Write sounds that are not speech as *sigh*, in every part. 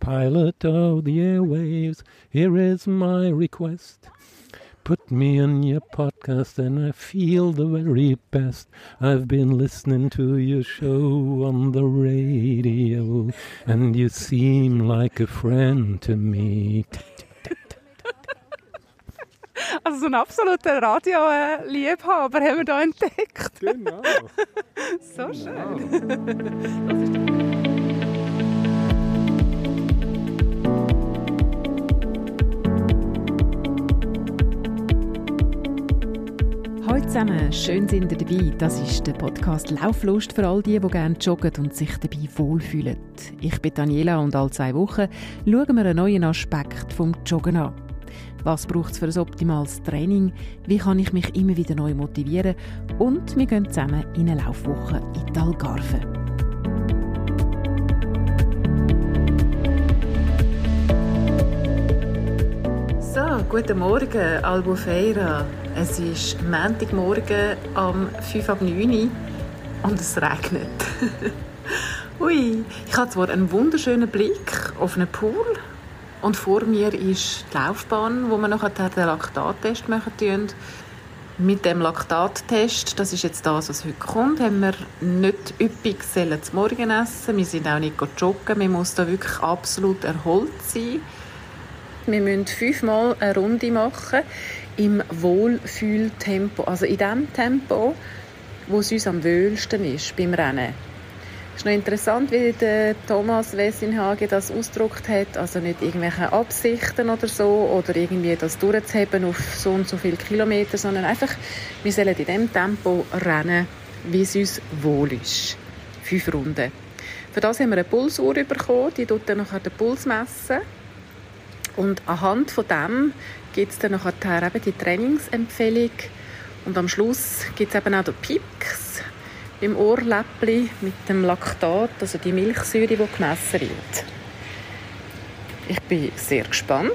Pilot of the airwaves, here is my request. Put me in your podcast and I feel the very best. I've been listening to your show on the radio and you seem like a friend to me. Also so einen absoluten Radio-Liebhaber haben wir hier entdeckt. Genau. *laughs* So schön. *laughs* zusammen, schön sind ihr dabei. Das ist der Podcast Lauflust für all die, die gerne joggen und sich dabei wohlfühlen. Ich bin Daniela und alle zwei Wochen schauen wir einen neuen Aspekt vom Joggen an. Was braucht es für ein optimales Training? Wie kann ich mich immer wieder neu motivieren? Und wir gehen zusammen in eine Laufwoche in die Algarve. So, guten Morgen, Albufeira. Es ist Montagmorgen am 5 ab 9 Uhr und es regnet. *laughs* Ui, ich habe zwar einen wunderschönen Blick auf einen Pool und vor mir ist die Laufbahn, wo wir nachher den Laktattest machen tun. Mit dem Laktattest, das ist jetzt das, was heute kommt, haben wir nicht üppig sollen zum Morgen essen. Wir sind auch nicht joggen. Man muss da wirklich absolut erholt sein. Wir müssen fünfmal eine Runde machen im Wohlfühltempo, also in dem Tempo, wo es uns am wohlsten ist beim Rennen. Es ist noch interessant, wie der Thomas Wessinhage das ausgedrückt hat, also nicht irgendwelche Absichten oder so oder irgendwie das durchzuheben auf so und so viele Kilometer, sondern einfach, wir sollen in dem Tempo rennen, wie es uns wohl ist. Fünf Runden. Für das haben wir eine Pulsuhr bekommen, die tut dann nachher den Puls messen. Und anhand von dem gibt es dann nachher eben die Trainingsempfehlung. Und am Schluss gibt es eben auch den Pips im Ohrläppli mit dem Laktat, also die Milchsäure, die gemessen wird. Ich bin sehr gespannt.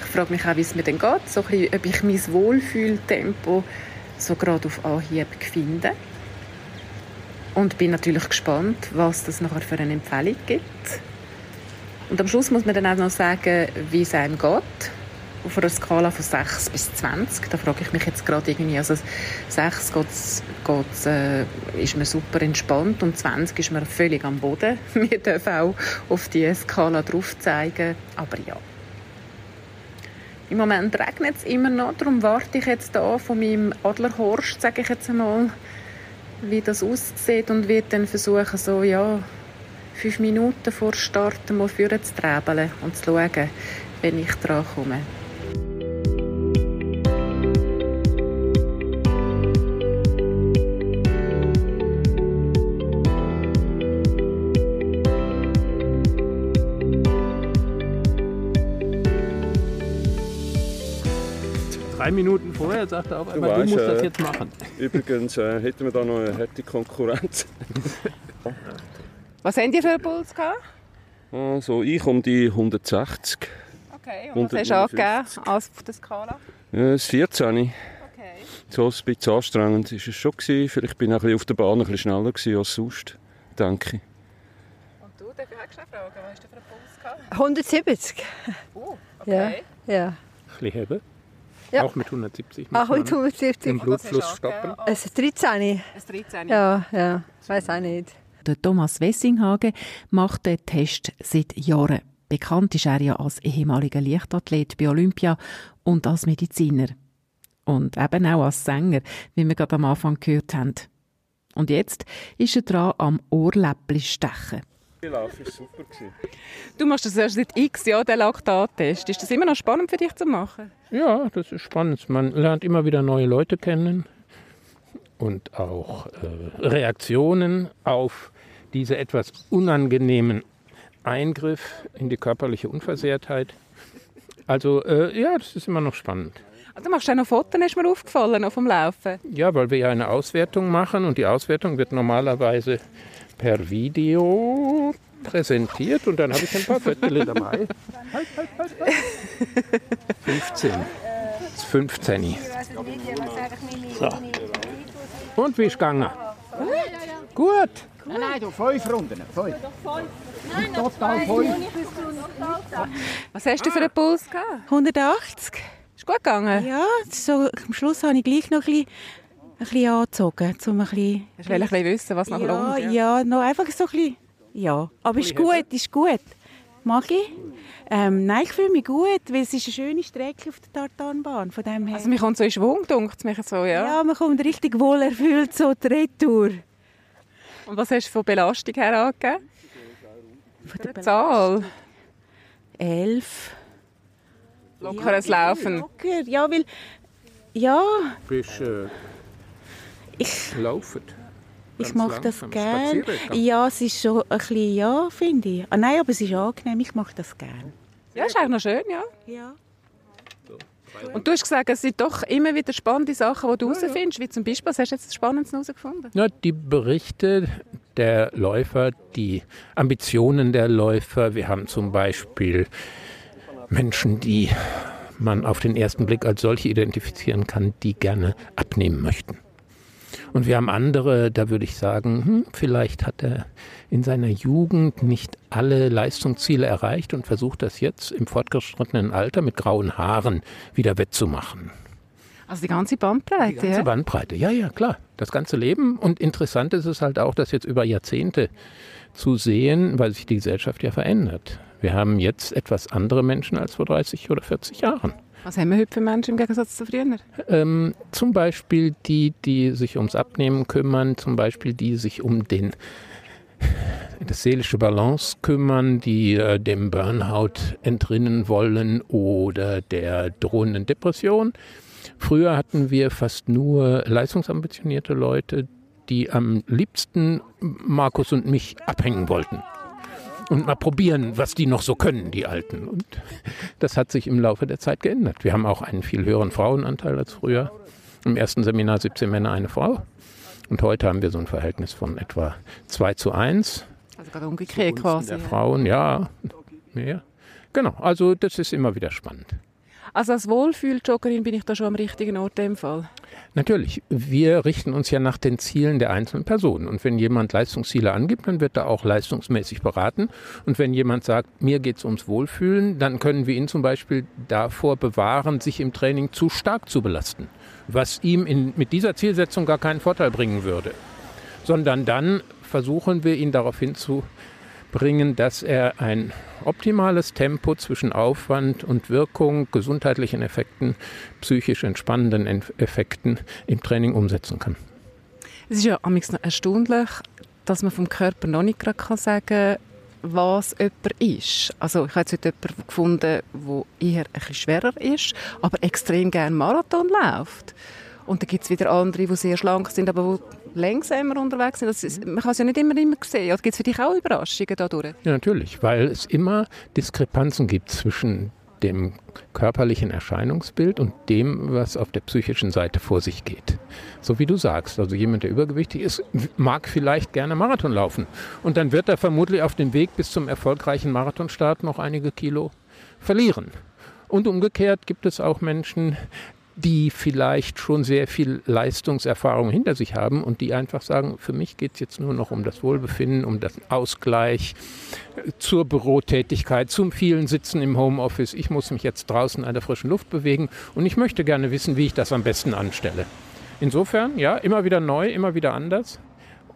Ich frage mich auch, wie es mir denn geht, so bisschen, ob ich mein Wohlfühltempo so gerade auf Anhieb finde. Und bin natürlich gespannt, was das nachher für eine Empfehlung gibt. Und am Schluss muss man dann auch noch sagen, wie es einem geht. Auf einer Skala von 6 bis 20. Da frage ich mich jetzt gerade irgendwie, also 6 geht's, geht's, äh, ist man super entspannt und 20 ist man völlig am Boden. *laughs* Wir dürfen auch auf die Skala drauf zeigen, aber ja. Im Moment regnet es immer noch, darum warte ich jetzt da von meinem Adlerhorst, sage ich jetzt einmal, wie das aussieht und werde dann versuchen, so, ja, fünf Minuten vor Start mal vorne zu träbeln und zu schauen, wenn ich dran komme. Drei Minuten vorher sagt er auf einmal, du, weißt, musst das äh, jetzt machen. *laughs* Übrigens äh, hätten wir da noch eine harte Konkurrenz. Was habt ihr für einen Puls gehabt? Also ich um die 160. Okay, und was hast du angegeben als auf der Skala? Ja, das 14. Okay. So ein bisschen anstrengend ist es schon gewesen. Vielleicht bin ich auf der Bahn ein bisschen schneller gewesen als sonst. Danke. Und du, darf ich auch schnell fragen, was hast du für einen Puls gehabt? 170. Oh, Ja, okay. ja. Ein bisschen heben. Ja. Auch mit 170 muss Auch mit man 170. den Blutfluss stoppen. Es ist 13. Ein 13. Ja, ja. Weiß auch nicht. Der Thomas Wessinghagen macht den Test seit Jahren. Bekannt ist er ja als ehemaliger Leichtathlet bei Olympia und als Mediziner. Und eben auch als Sänger, wie wir gerade am Anfang gehört haben. Und jetzt ist er dran am Ohrläppli stechen. Der Lauf war super. Gewesen. Du machst das erst seit x Jahren, den Laktattest. Ist das immer noch spannend für dich zu machen? Ja, das ist spannend. Man lernt immer wieder neue Leute kennen und auch äh, Reaktionen auf diese etwas unangenehmen Eingriff in die körperliche Unversehrtheit. Also äh, ja, das ist immer noch spannend. Also, du machst auch noch Fotos, ist mir aufgefallen, auf dem Laufen. Ja, weil wir ja eine Auswertung machen und die Auswertung wird normalerweise per Video präsentiert und dann habe ich ein paar Viertel dabei. Halt, halt, halt, halt. 15. Das ist 15. So. Und wie ist es gegangen? Gut. Nein, nein, du, fünf Runden. Fünf. Was hast du für einen Puls gehabt? 180. Ist gut gegangen? Ja, so, am Schluss habe ich gleich noch ein bisschen, ein bisschen angezogen, um ein bisschen... Ich will ein bisschen wissen, was noch ja, lohnt. ja, noch einfach so ein bisschen... Ja, aber ist gut, ist gut. Mag ich? Ähm, nein, ich fühle mich gut, weil es ist eine schöne Strecke auf der Tartanbahn, von dem her. Also mir kommt so in Schwung, dunkt mich so, ja. ja, man kommt richtig wohl erfüllt so die Retour. Und was hast du von Belastung her angegeben? Von Eine Zahl? Elf. Lockeres Laufen. Locker, ja, weil... Ja, Bist äh, ich... laufen? Ich mache das gerne. Ja, es ist schon ein bisschen, ja, finde ich. Ah, nein, aber es ist angenehm, ich mache das gerne. Ja, ist eigentlich noch schön, ja. Ja. Und du hast gesagt, es sind doch immer wieder spannende Sachen, die du herausfindest, wie zum Beispiel, was hast du jetzt Spannendes herausgefunden? Ja, die Berichte der Läufer, die Ambitionen der Läufer. Wir haben zum Beispiel Menschen, die man auf den ersten Blick als solche identifizieren kann, die gerne abnehmen möchten. Und wir haben andere, da würde ich sagen, hm, vielleicht hat er in seiner Jugend nicht alle Leistungsziele erreicht und versucht das jetzt im fortgeschrittenen Alter mit grauen Haaren wieder wettzumachen. Also die ganze Bandbreite, Die ganze ja. Bandbreite, ja, ja, klar. Das ganze Leben. Und interessant ist es halt auch, das jetzt über Jahrzehnte zu sehen, weil sich die Gesellschaft ja verändert. Wir haben jetzt etwas andere Menschen als vor 30 oder 40 Jahren. Was haben wir heute für Menschen im Gegensatz zu früher? Ähm, zum Beispiel die, die sich ums Abnehmen kümmern, zum Beispiel die sich um den, das seelische Balance kümmern, die äh, dem Burnout entrinnen wollen oder der drohenden Depression. Früher hatten wir fast nur leistungsambitionierte Leute, die am liebsten Markus und mich abhängen wollten. Und mal probieren, was die noch so können, die Alten. Und das hat sich im Laufe der Zeit geändert. Wir haben auch einen viel höheren Frauenanteil als früher. Im ersten Seminar 17 Männer, eine Frau. Und heute haben wir so ein Verhältnis von etwa 2 zu 1. Also gerade umgekehrt quasi. Der. Frauen, ja, mehr. Genau, also das ist immer wieder spannend. Also als Wohlfühl-Joggerin bin ich da schon am richtigen Ort in dem Fall. Natürlich, wir richten uns ja nach den Zielen der einzelnen Personen. Und wenn jemand Leistungsziele angibt, dann wird er auch leistungsmäßig beraten. Und wenn jemand sagt, mir geht es ums Wohlfühlen, dann können wir ihn zum Beispiel davor bewahren, sich im Training zu stark zu belasten. Was ihm in, mit dieser Zielsetzung gar keinen Vorteil bringen würde. Sondern dann versuchen wir ihn darauf hinzubringen, dass er ein optimales Tempo zwischen Aufwand und Wirkung, gesundheitlichen Effekten, psychisch entspannenden Ent- Effekten im Training umsetzen kann. Es ist ja amigs noch erstaunlich, dass man vom Körper noch nicht gerade kann sagen was jemand ist. Also ich habe jetzt heute jemanden gefunden, der eher ein bisschen schwerer ist, aber extrem gerne Marathon läuft. Und dann gibt es wieder andere, die sehr schlank sind, aber langsamer unterwegs sind. Ist, man kann es ja nicht immer, immer sehen. Gibt es für dich auch Überraschungen dadurch? Ja, natürlich, weil es immer Diskrepanzen gibt zwischen dem körperlichen Erscheinungsbild und dem, was auf der psychischen Seite vor sich geht. So wie du sagst, also jemand, der übergewichtig ist, mag vielleicht gerne Marathon laufen. Und dann wird er vermutlich auf dem Weg bis zum erfolgreichen Marathonstart noch einige Kilo verlieren. Und umgekehrt gibt es auch Menschen, die vielleicht schon sehr viel Leistungserfahrung hinter sich haben und die einfach sagen, für mich geht es jetzt nur noch um das Wohlbefinden, um das Ausgleich äh, zur Bürotätigkeit, zum vielen Sitzen im Homeoffice. Ich muss mich jetzt draußen an der frischen Luft bewegen und ich möchte gerne wissen, wie ich das am besten anstelle. Insofern, ja, immer wieder neu, immer wieder anders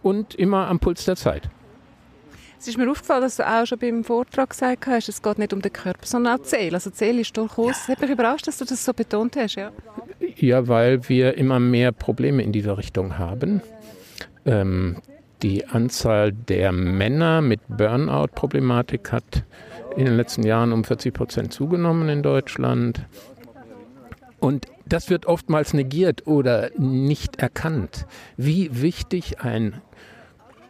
und immer am Puls der Zeit. Es ist mir aufgefallen, dass du auch schon beim Vortrag gesagt hast, es geht nicht um den Körper, sondern auch die Seele. Also die Seele ist durchaus... Es hat mich überrascht, dass du das so betont hast. Ja. Ja, weil wir immer mehr Probleme in dieser Richtung haben. Ähm, die Anzahl der Männer mit Burnout-Problematik hat in den letzten Jahren um 40 Prozent zugenommen in Deutschland. Und das wird oftmals negiert oder nicht erkannt, wie wichtig ein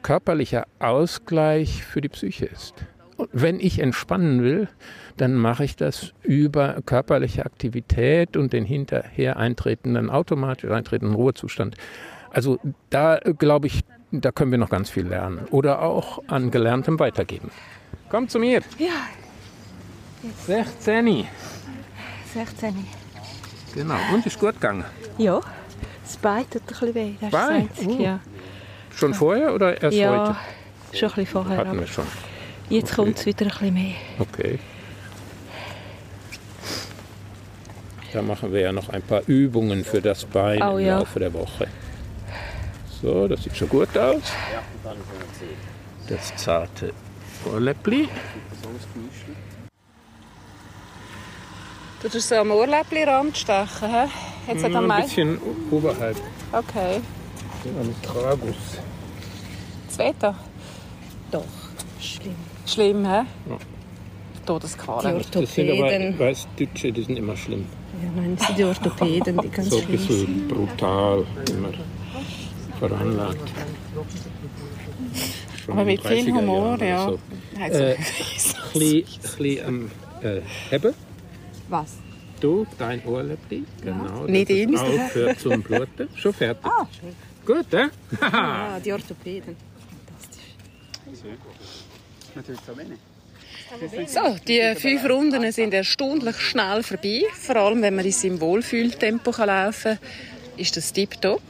körperlicher Ausgleich für die Psyche ist. Und wenn ich entspannen will, dann mache ich das über körperliche Aktivität und den hinterher eintretenden, automatisch eintretenden Ruhezustand. Also da äh, glaube ich, da können wir noch ganz viel lernen. Oder auch an Gelerntem weitergeben. Komm zu mir. Ja, 16. 16. Genau. Und ist gut gegangen. Ja, das Bein tut ein bisschen weh. Das ist Bein? das Einzige, Oh. ja. Schon vorher oder erst ja, heute? schon ein bisschen vorher. Hatten wir schon. Jetzt Okay. kommt es wieder ein bisschen mehr. Okay. Da machen wir ja noch ein paar Übungen für das Bein Oh, im ja. Laufe der Woche. So, das sieht schon gut aus. Das zarte Ohrläppli. Du tust so am Ohrläppli-Rand stechen, hä? Jetzt hat er ein mein... bisschen oberhalb Okay. Am Tragus. Zweiter. Doch, schlimm. Schlimm, hä? Ja. Die Todesqualen. Das sind aber Orthopäden. Weißdeutsche, die sind immer schlimm. Ja, nein, das sind die Orthopäden, die ganz So ein schlimm sind. bisschen brutal immer veranlagt. Schon Aber in mit den viel 30er Humor, Jahren oder ja. So. Äh, *laughs* Ein bisschen am äh, Heben. Was? Du, dein Ohrläppli. Genau. das Nicht ist ihn. Aufhört zum Bluten. Schon fertig. Gut, eh? Ah, *laughs* die Orthopäden. So, die fünf Runden sind erstaunlich schnell vorbei. Vor allem, wenn man in seinem Wohlfühltempo kann laufen kann, ist das tipptopp.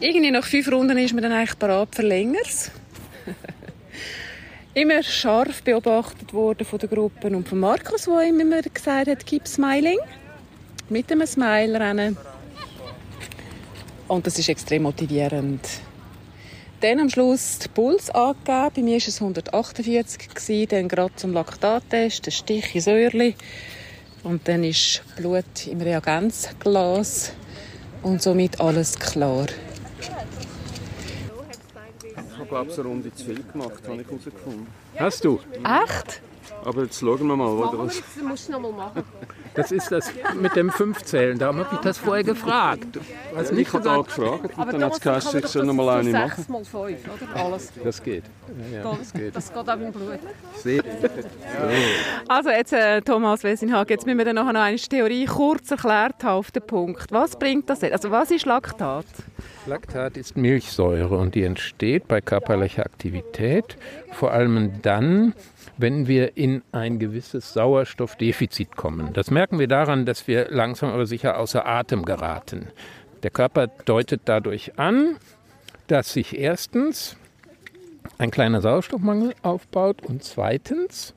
Irgendwie nach fünf Runden ist man dann eigentlich bereit für Längeres. *laughs* immer scharf beobachtet worden von der Gruppe und von Markus, der ihm immer gesagt hat, keep smiling. Mit einem Smile rennen. Und das ist extrem motivierend. Dann am Schluss den Puls angegeben. Bei mir war es 148, gewesen, dann gerade zum Laktattest, ein Stich ins Öhrli. Und dann ist Blut im Reagenzglas. Und somit alles klar. Ich habe, glaube ich, eine Runde zu viel gemacht, habe ich herausgefunden. Hast du? Echt? Aber jetzt schauen wir mal, oder was? Das ist das mit dem Fünfzählen. Darum habe ich das vorher gefragt. Du nicht Ich habe da gesagt, gefragt und dann hat es geheißen, ich soll noch mal eine machen. mal fünf, oder? Alles. das geht. Ja, ja, das geht. Das geht auch im Blut. Sehr. *laughs* Also jetzt, äh, Thomas Wessinhag, jetzt müssen wir dann noch eine Theorie kurz erklärt haben auf den Punkt. Was bringt das jetzt? Also was ist Laktat? Laktat ist Milchsäure und die entsteht bei körperlicher Aktivität, vor allem dann, wenn wir in ein gewisses Sauerstoffdefizit kommen. Das merken wir daran, dass wir langsam aber sicher außer Atem geraten. Der Körper deutet dadurch an, dass sich erstens ein kleiner Sauerstoffmangel aufbaut und zweitens,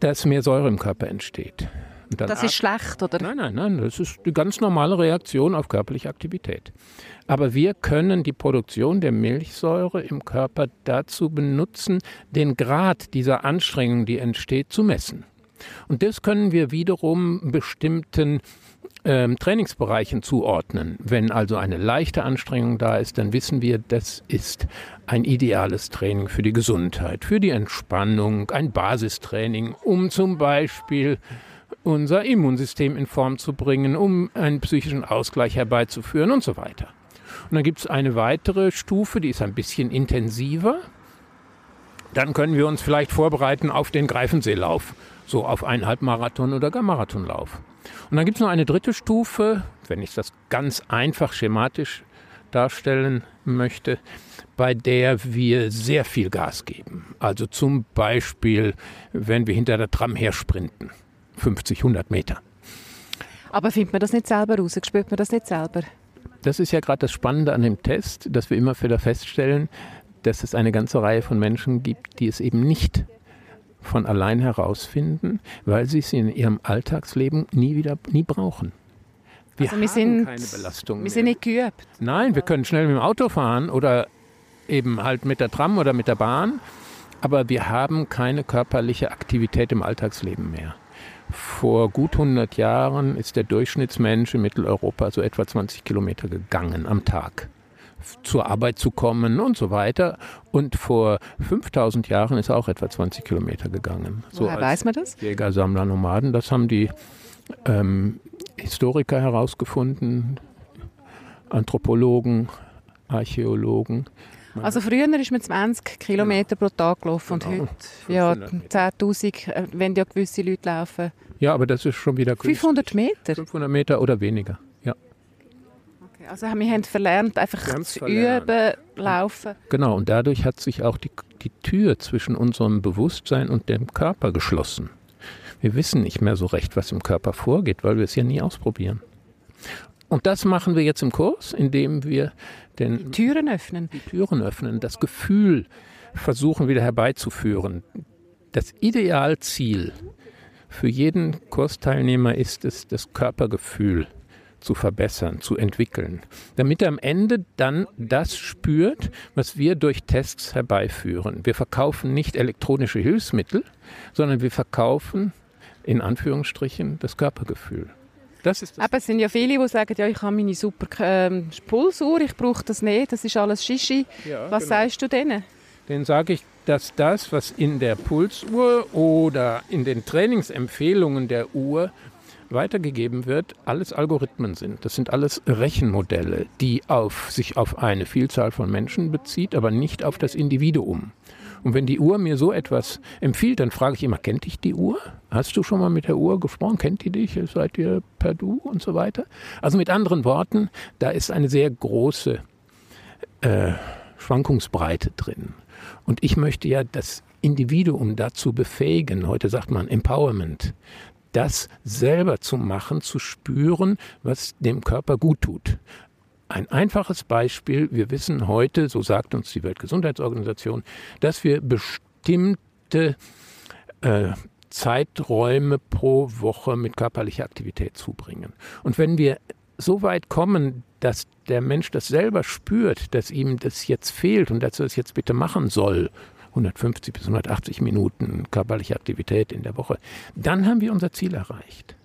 dass mehr Säure im Körper entsteht. Das ist schlecht, oder? Nein, nein, nein, das ist die ganz normale Reaktion auf körperliche Aktivität. Aber wir können die Produktion der Milchsäure im Körper dazu benutzen, den Grad dieser Anstrengung, die entsteht, zu messen. Und das können wir wiederum bestimmten ähm, Trainingsbereichen zuordnen. Wenn also eine leichte Anstrengung da ist, dann wissen wir, das ist ein ideales Training für die Gesundheit, für die Entspannung, ein Basistraining, um zum Beispiel unser Immunsystem in Form zu bringen, um einen psychischen Ausgleich herbeizuführen und so weiter. Und dann gibt es eine weitere Stufe, die ist ein bisschen intensiver. Dann können wir uns vielleicht vorbereiten auf den Greifenseelauf, so auf einen Halbmarathon oder gar Marathonlauf. Und dann gibt es noch eine dritte Stufe, wenn ich das ganz einfach schematisch darstellen möchte, bei der wir sehr viel Gas geben. Also zum Beispiel, wenn wir hinter der Tram her sprinten, 50, 100 Meter. Aber findet man das nicht selber raus? Spürt man das nicht selber? Das ist ja gerade das Spannende an dem Test, dass wir immer wieder feststellen, dass es eine ganze Reihe von Menschen gibt, die es eben nicht von allein herausfinden, weil sie es in ihrem Alltagsleben nie wieder nie brauchen. Wir Also wir haben sind- keine Belastung Wir mehr. sind nicht geübt. Nein, wir können schnell mit dem Auto fahren oder eben halt mit der Tram oder mit der Bahn, aber wir haben keine körperliche Aktivität im Alltagsleben mehr. Vor gut 100 Jahren ist der Durchschnittsmensch in Mitteleuropa so etwa 20 Kilometer gegangen am Tag zur Arbeit zu kommen und so weiter. Und vor 5000 Jahren ist er auch etwa 20 Kilometer gegangen. So Woher weiß man das? Jäger, Sammler, Nomaden. Das haben die ähm, Historiker herausgefunden, Anthropologen, Archäologen. Also früher ist man 20 Kilometer pro Tag gelaufen und Genau. heute ja, 500 Meter. 10'000, äh, wenn ja gewisse Leute laufen. Ja, aber das ist schon wieder günstig. 500 Meter? 500 Meter oder weniger. Ja, Okay, Also wir haben verlernt, einfach Wir haben's zu verlernt. üben, laufen. genau. Und dadurch hat sich auch die, die Tür zwischen unserem Bewusstsein und dem Körper geschlossen. Wir wissen nicht mehr so recht, was im Körper vorgeht, weil wir es ja nie ausprobieren. Und das machen wir jetzt im Kurs, indem wir den Türen öffnen. die Türen öffnen, das Gefühl versuchen wieder herbeizuführen. Das Idealziel für jeden Kursteilnehmer ist es, das Körpergefühl zu verbessern, zu entwickeln, damit er am Ende dann das spürt, was wir durch Tests herbeiführen. Wir verkaufen nicht elektronische Hilfsmittel, sondern wir verkaufen in Anführungsstrichen das Körpergefühl. Das ist das. Aber es sind ja viele, die sagen, ja, ich habe meine super ähm, Pulsuhr, ich brauche das nicht, das ist alles Shishi. Ja, was genau. sagst du denen? Denen sage ich, dass das, was in der Pulsuhr oder in den Trainingsempfehlungen der Uhr weitergegeben wird, alles Algorithmen sind. Das sind alles Rechenmodelle, die auf, sich auf eine Vielzahl von Menschen bezieht, aber nicht auf das Individuum. Und wenn die Uhr mir so etwas empfiehlt, dann frage ich immer, kennt dich die Uhr? Hast du schon mal mit der Uhr gesprochen? Kennt die dich? Seid ihr per Du und so weiter? Also mit anderen Worten, da ist eine sehr große äh, Schwankungsbreite drin. Und ich möchte ja das Individuum dazu befähigen, heute sagt man Empowerment, das selber zu machen, zu spüren, was dem Körper gut tut. Ein einfaches Beispiel, wir wissen heute, so sagt uns die Weltgesundheitsorganisation, dass wir bestimmte äh, Zeiträume pro Woche mit körperlicher Aktivität zubringen. Und wenn wir so weit kommen, dass der Mensch das selber spürt, dass ihm das jetzt fehlt und dass er es jetzt bitte machen soll, 150 bis 180 Minuten körperliche Aktivität in der Woche, dann haben wir unser Ziel erreicht.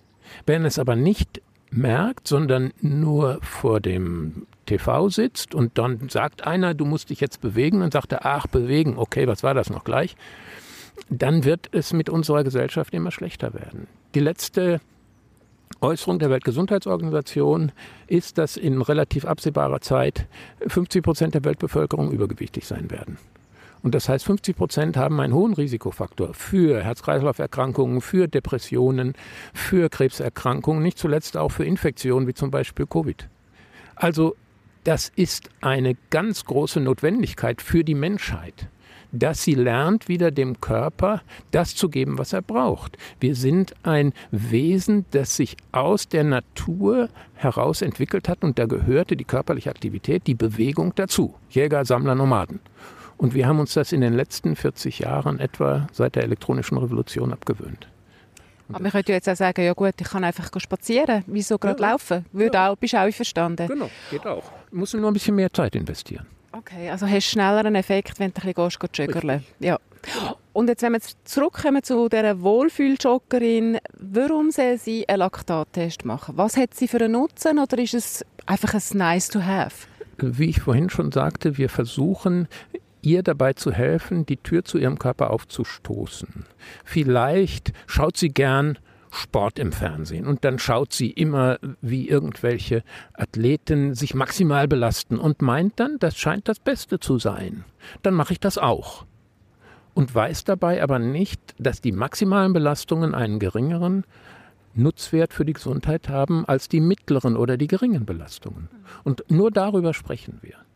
Wenn es aber nicht merkt, sondern nur vor dem TV sitzt und dann sagt einer, du musst dich jetzt bewegen und sagt er, ach, bewegen, okay, was war das noch gleich? Dann wird es mit unserer Gesellschaft immer schlechter werden. Die letzte Äußerung der Weltgesundheitsorganisation ist, dass in relativ absehbarer Zeit 50 Prozent der Weltbevölkerung übergewichtig sein werden. Und das heißt, 50 Prozent haben einen hohen Risikofaktor für Herz-Kreislauf-Erkrankungen, für Depressionen, für Krebserkrankungen, nicht zuletzt auch für Infektionen wie zum Beispiel Covid. Also das ist eine ganz große Notwendigkeit für die Menschheit dass sie lernt, wieder dem Körper das zu geben, was er braucht. Wir sind ein Wesen, das sich aus der Natur heraus entwickelt hat und da gehörte die körperliche Aktivität, die Bewegung dazu. Jäger, Sammler, Nomaden. Und wir haben uns das in den letzten 40 Jahren etwa seit der elektronischen Revolution abgewöhnt. Aber man könnte jetzt auch sagen, ja gut, ich kann einfach spazieren, wieso gerade ja. laufen? Würde ja. auch, bist auch einverstanden? Genau, geht auch. Du musst nur ein bisschen mehr Zeit investieren. Okay, also hast du schneller einen Effekt, wenn du ein bisschen gehst, joggerle. Ja. Und jetzt, wenn wir zurückkommen zu dieser Wohlfühljoggerin, warum soll sie einen Laktattest machen? Was hat sie für einen Nutzen oder ist es einfach ein nice to have? Wie ich vorhin schon sagte, wir versuchen ihr dabei zu helfen, die Tür zu ihrem Körper aufzustoßen. Vielleicht schaut sie gern Sport im Fernsehen und dann schaut sie immer, wie irgendwelche Athleten sich maximal belasten und meint dann, das scheint das Beste zu sein. Dann mache ich das auch. Und weiß dabei aber nicht, dass die maximalen Belastungen einen geringeren Nutzwert für die Gesundheit haben als die mittleren oder die geringen Belastungen. Und nur darüber sprechen wir.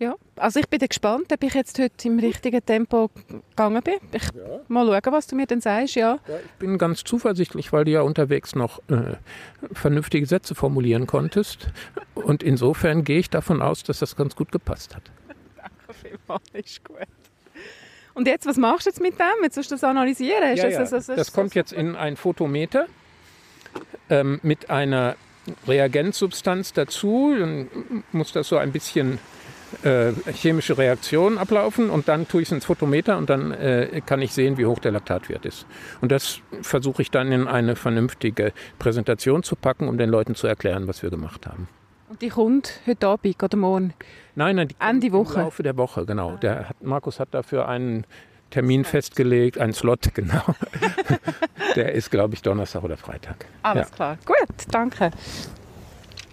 Ja, also ich bin gespannt, ob ich jetzt heute im richtigen Tempo gegangen bin. Ich ja. mal schauen, was du mir dann sagst, ja. ja. Ich bin ganz zuversichtlich, weil du ja unterwegs noch äh, vernünftige Sätze formulieren konntest. Und insofern gehe ich davon aus, dass das ganz gut gepasst hat. Danke vielmals, ist gut. Und jetzt, was machst du jetzt mit dem? Jetzt musst du das analysieren? Ja, das, das, das, das, kommt jetzt in ein Fotometer ähm, mit einer Reagenzsubstanz dazu. Dann muss das so ein bisschen äh, chemische Reaktionen ablaufen und dann tue ich es ins Photometer und dann äh, kann ich sehen, wie hoch der Laktatwert ist. Und das versuche ich dann in eine vernünftige Präsentation zu packen, um den Leuten zu erklären, was wir gemacht haben. Und die kommt heute Abend oder morgen? Nein, nein, die Ende Woche. Im Laufe der Woche, genau. Der hat, Markus hat dafür einen Termin festgelegt, einen Slot, *laughs* genau. der ist, glaube ich, Donnerstag oder Freitag. Alles ja. klar. Gut, danke.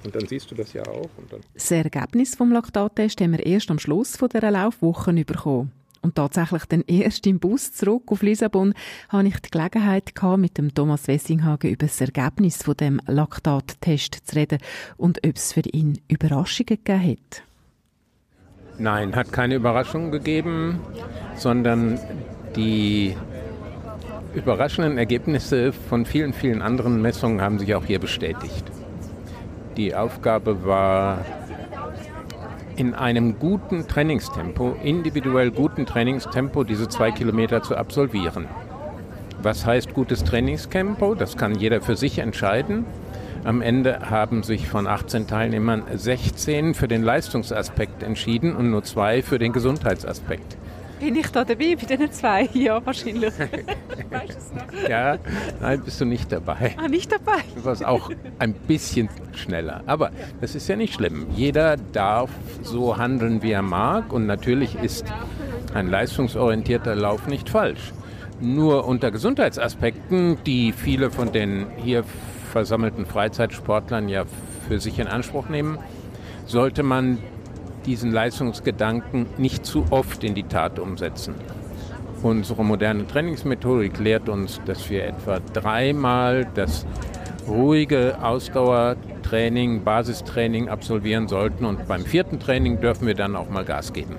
Und dann siehst du das ja auch. das Ergebnis vom Laktattest haben wir erst am Schluss dieser Laufwoche bekommen. Und tatsächlich dann erst im Bus zurück auf Lissabon hatte ich die Gelegenheit gehabt, mit dem Thomas Wessinghagen über das Ergebnis von dem Laktattest zu reden und ob es für ihn Überraschungen gegeben hat. Nein, hat keine Überraschungen gegeben, sondern die überraschenden Ergebnisse von vielen, vielen anderen Messungen haben sich auch hier bestätigt. Die Aufgabe war in einem guten Trainingstempo, individuell guten Trainingstempo, diese zwei Kilometer zu absolvieren. Was heißt gutes Trainingstempo? Das kann jeder für sich entscheiden. Am Ende haben sich von 18 Teilnehmern 16 für den Leistungsaspekt entschieden und nur zwei für den Gesundheitsaspekt. Bin ich da dabei bei diesen zwei? *laughs* Ja, wahrscheinlich. weißt du es noch? Ja, nein, bist du nicht dabei. Ah, nicht dabei? Du warst auch ein bisschen schneller. Aber das ist ja nicht schlimm. Jeder darf so handeln, wie er mag. Und natürlich ist ein leistungsorientierter Lauf nicht falsch. Nur unter Gesundheitsaspekten, die viele von den hier versammelten Freizeitsportlern ja für sich in Anspruch nehmen, sollte man diesen Leistungsgedanken nicht zu oft in die Tat umsetzen. Unsere moderne Trainingsmethodik lehrt uns, dass wir etwa dreimal das ruhige Ausdauertraining, Basistraining absolvieren sollten und beim vierten Training dürfen wir dann auch mal Gas geben.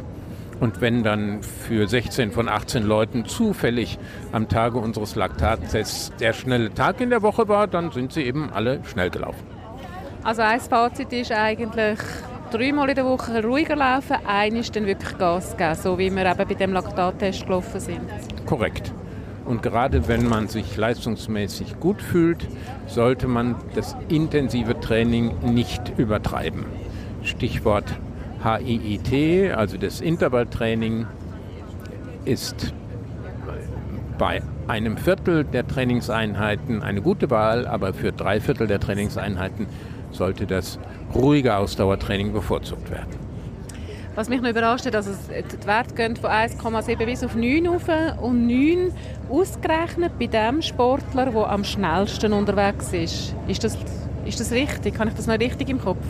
Und wenn dann für 16 von 18 Leuten zufällig am Tage unseres Laktattests der schnelle Tag in der Woche war, dann sind sie eben alle schnell gelaufen. Also ein Fazit ist eigentlich, dreimal in der Woche ruhiger laufen, eines dann wirklich Gas geben, so wie wir eben bei dem Laktattest gelaufen sind. Korrekt. Und gerade wenn man sich leistungsmäßig gut fühlt, sollte man das intensive Training nicht übertreiben. Stichwort HIIT, also das Intervalltraining, ist bei einem Viertel der Trainingseinheiten eine gute Wahl, aber für drei Viertel der Trainingseinheiten sollte das ruhige Ausdauertraining bevorzugt werden. Was mich noch überrascht hat, also die Werte gehen von 1,7 bis auf 9 auf und 9 ausgerechnet bei dem Sportler, der am schnellsten unterwegs ist. Ist das, ist das richtig? Habe ich das noch richtig im Kopf?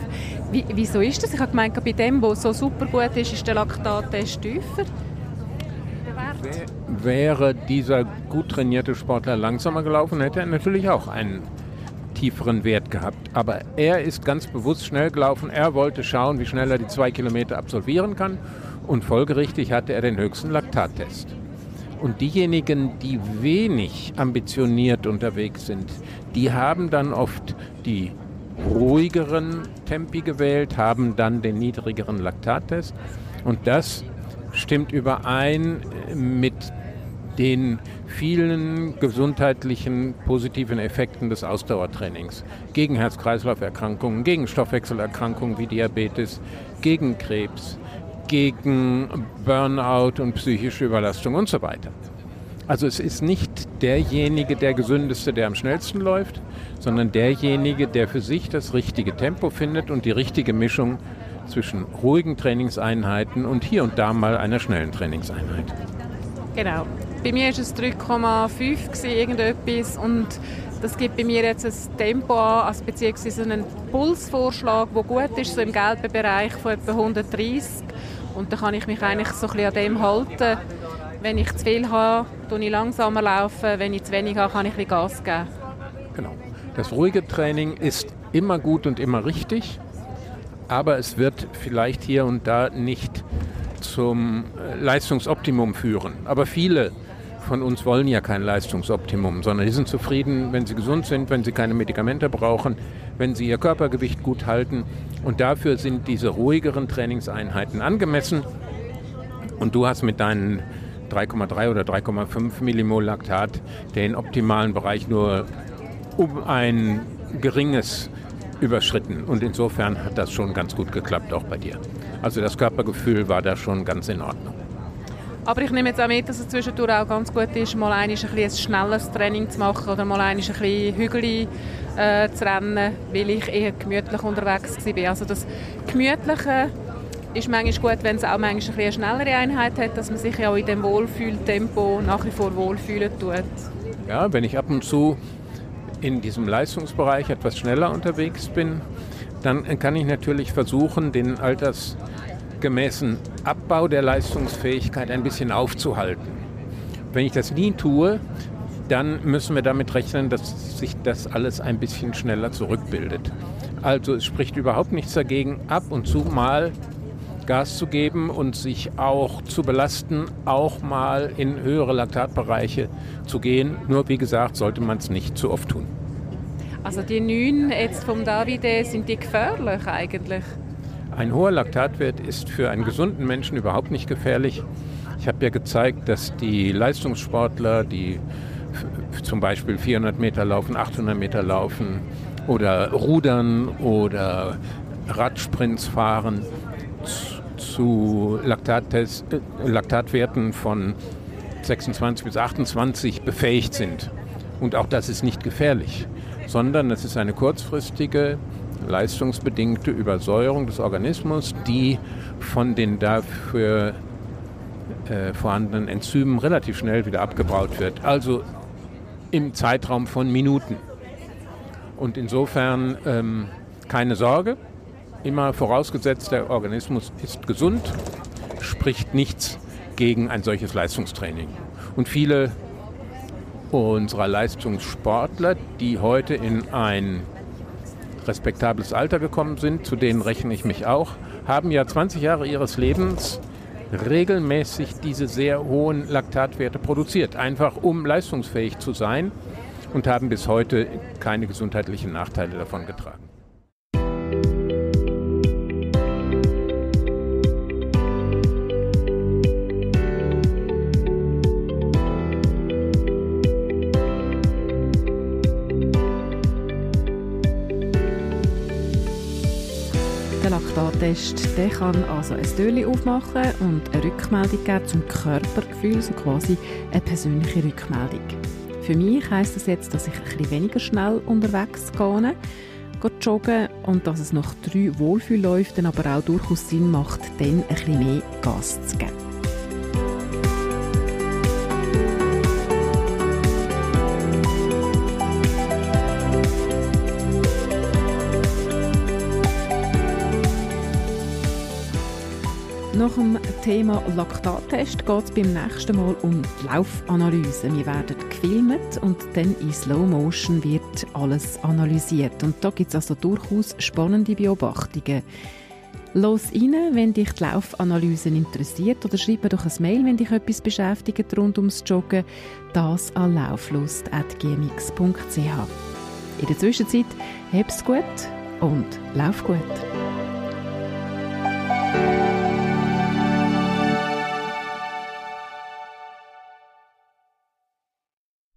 Wie, wieso ist das? Ich habe gemeint, bei dem, der so super gut ist, ist der Laktattest tiefer. Wäre dieser gut trainierte Sportler langsamer gelaufen, hätte er natürlich auch einen tieferen Wert gehabt. Aber er ist ganz bewusst schnell gelaufen. Er wollte schauen, wie schnell er die zwei Kilometer absolvieren kann. Und folgerichtig hatte er den höchsten Laktattest. Und diejenigen, die wenig ambitioniert unterwegs sind, die haben dann oft die ruhigeren Tempi gewählt, haben dann den niedrigeren Laktattest. Und das stimmt überein mit den vielen gesundheitlichen positiven Effekten des Ausdauertrainings. Gegen Herz-Kreislauf-Erkrankungen, gegen Stoffwechselerkrankungen wie Diabetes, gegen Krebs, gegen Burnout und psychische Überlastung und so weiter. Also es ist nicht derjenige, der gesündeste, der am schnellsten läuft, sondern derjenige, der für sich das richtige Tempo findet und die richtige Mischung zwischen ruhigen Trainingseinheiten und hier und da mal einer schnellen Trainingseinheit. Genau. Bei mir war es 3,5 irgendetwas und das gibt bei mir jetzt ein Tempo an, also beziehungsweise einen Pulsvorschlag, der gut ist, so im gelben Bereich von etwa 130 und dann kann ich mich eigentlich so ein bisschen an dem halten. Wenn ich zu viel habe, laufe ich langsamer laufen, wenn ich zu wenig habe, kann ich ein Gas geben. Genau. Das ruhige Training ist immer gut und immer richtig, aber es wird vielleicht hier und da nicht zum Leistungsoptimum führen. Aber viele von uns wollen ja kein Leistungsoptimum, sondern die sind zufrieden, wenn sie gesund sind, wenn sie keine Medikamente brauchen, wenn sie ihr Körpergewicht gut halten. Und dafür sind diese ruhigeren Trainingseinheiten angemessen. Und du hast mit deinen 3,3 oder 3,5 Millimol Laktat den optimalen Bereich nur um ein geringes überschritten. Und insofern hat das schon ganz gut geklappt, auch bei dir. Also das Körpergefühl war da schon ganz in Ordnung. Aber ich nehme jetzt auch mit, dass es zwischendurch auch ganz gut ist, mal ein, ein, schnelles Training zu machen oder mal ein, bisschen Hügel äh, zu rennen, weil ich eher gemütlich unterwegs war. Also das Gemütliche ist manchmal gut, wenn es auch manchmal eine schnellere Einheit hat, dass man sich auch in dem Wohlfühltempo nach wie vor wohlfühlen tut. Ja, wenn ich ab und zu in diesem Leistungsbereich etwas schneller unterwegs bin, dann kann ich natürlich versuchen, den Alters gemäßen Abbau der Leistungsfähigkeit ein bisschen aufzuhalten. Wenn ich das nie tue, dann müssen wir damit rechnen, dass sich das alles ein bisschen schneller zurückbildet. Also es spricht überhaupt nichts dagegen, ab und zu mal Gas zu geben und sich auch zu belasten, auch mal in höhere Laktatbereiche zu gehen. Nur wie gesagt, sollte man es nicht zu oft tun. Also die neun jetzt vom Davide, sind die gefährlich eigentlich? Ein hoher Laktatwert ist für einen gesunden Menschen überhaupt nicht gefährlich. Ich habe ja gezeigt, dass die Leistungssportler, die zum Beispiel 400 Meter laufen, 800 Meter laufen oder rudern oder Radsprints fahren, zu äh, Laktatwerten von 26 bis 28 befähigt sind. Und auch das ist nicht gefährlich, sondern es ist eine kurzfristige, leistungsbedingte Übersäuerung des Organismus, die von den dafür äh, vorhandenen Enzymen relativ schnell wieder abgebaut wird. Also im Zeitraum von Minuten. Und insofern ähm, keine Sorge, immer vorausgesetzt, der Organismus ist gesund, spricht nichts gegen ein solches Leistungstraining. Und viele unserer Leistungssportler, die heute in ein respektables Alter gekommen sind, zu denen rechne ich mich auch, haben ja 20 Jahre ihres Lebens regelmäßig diese sehr hohen Laktatwerte produziert, einfach um leistungsfähig zu sein und haben bis heute keine gesundheitlichen Nachteile davon getragen. Laktattest der kann also ein Türchen aufmachen und eine Rückmeldung geben zum Körpergefühl, so quasi eine persönliche Rückmeldung. Für mich heisst das jetzt, dass ich bisschen weniger schnell unterwegs gehe, gehe joggen und dass es nach drei Wohlfühlläufen aber auch durchaus Sinn macht, dann bisschen mehr Gas zu geben. Nach dem Thema Laktattest geht es beim nächsten Mal um die Laufanalyse. Wir werden gefilmt und dann in Slow Motion wird alles analysiert. Und da gibt es also durchaus spannende Beobachtungen. Los rein, wenn dich die Laufanalyse interessiert oder schreib mir doch ein Mail, wenn dich etwas beschäftigt rund ums Joggen. Das an lauflust.gmx.ch In der Zwischenzeit hab's gut und lauf gut.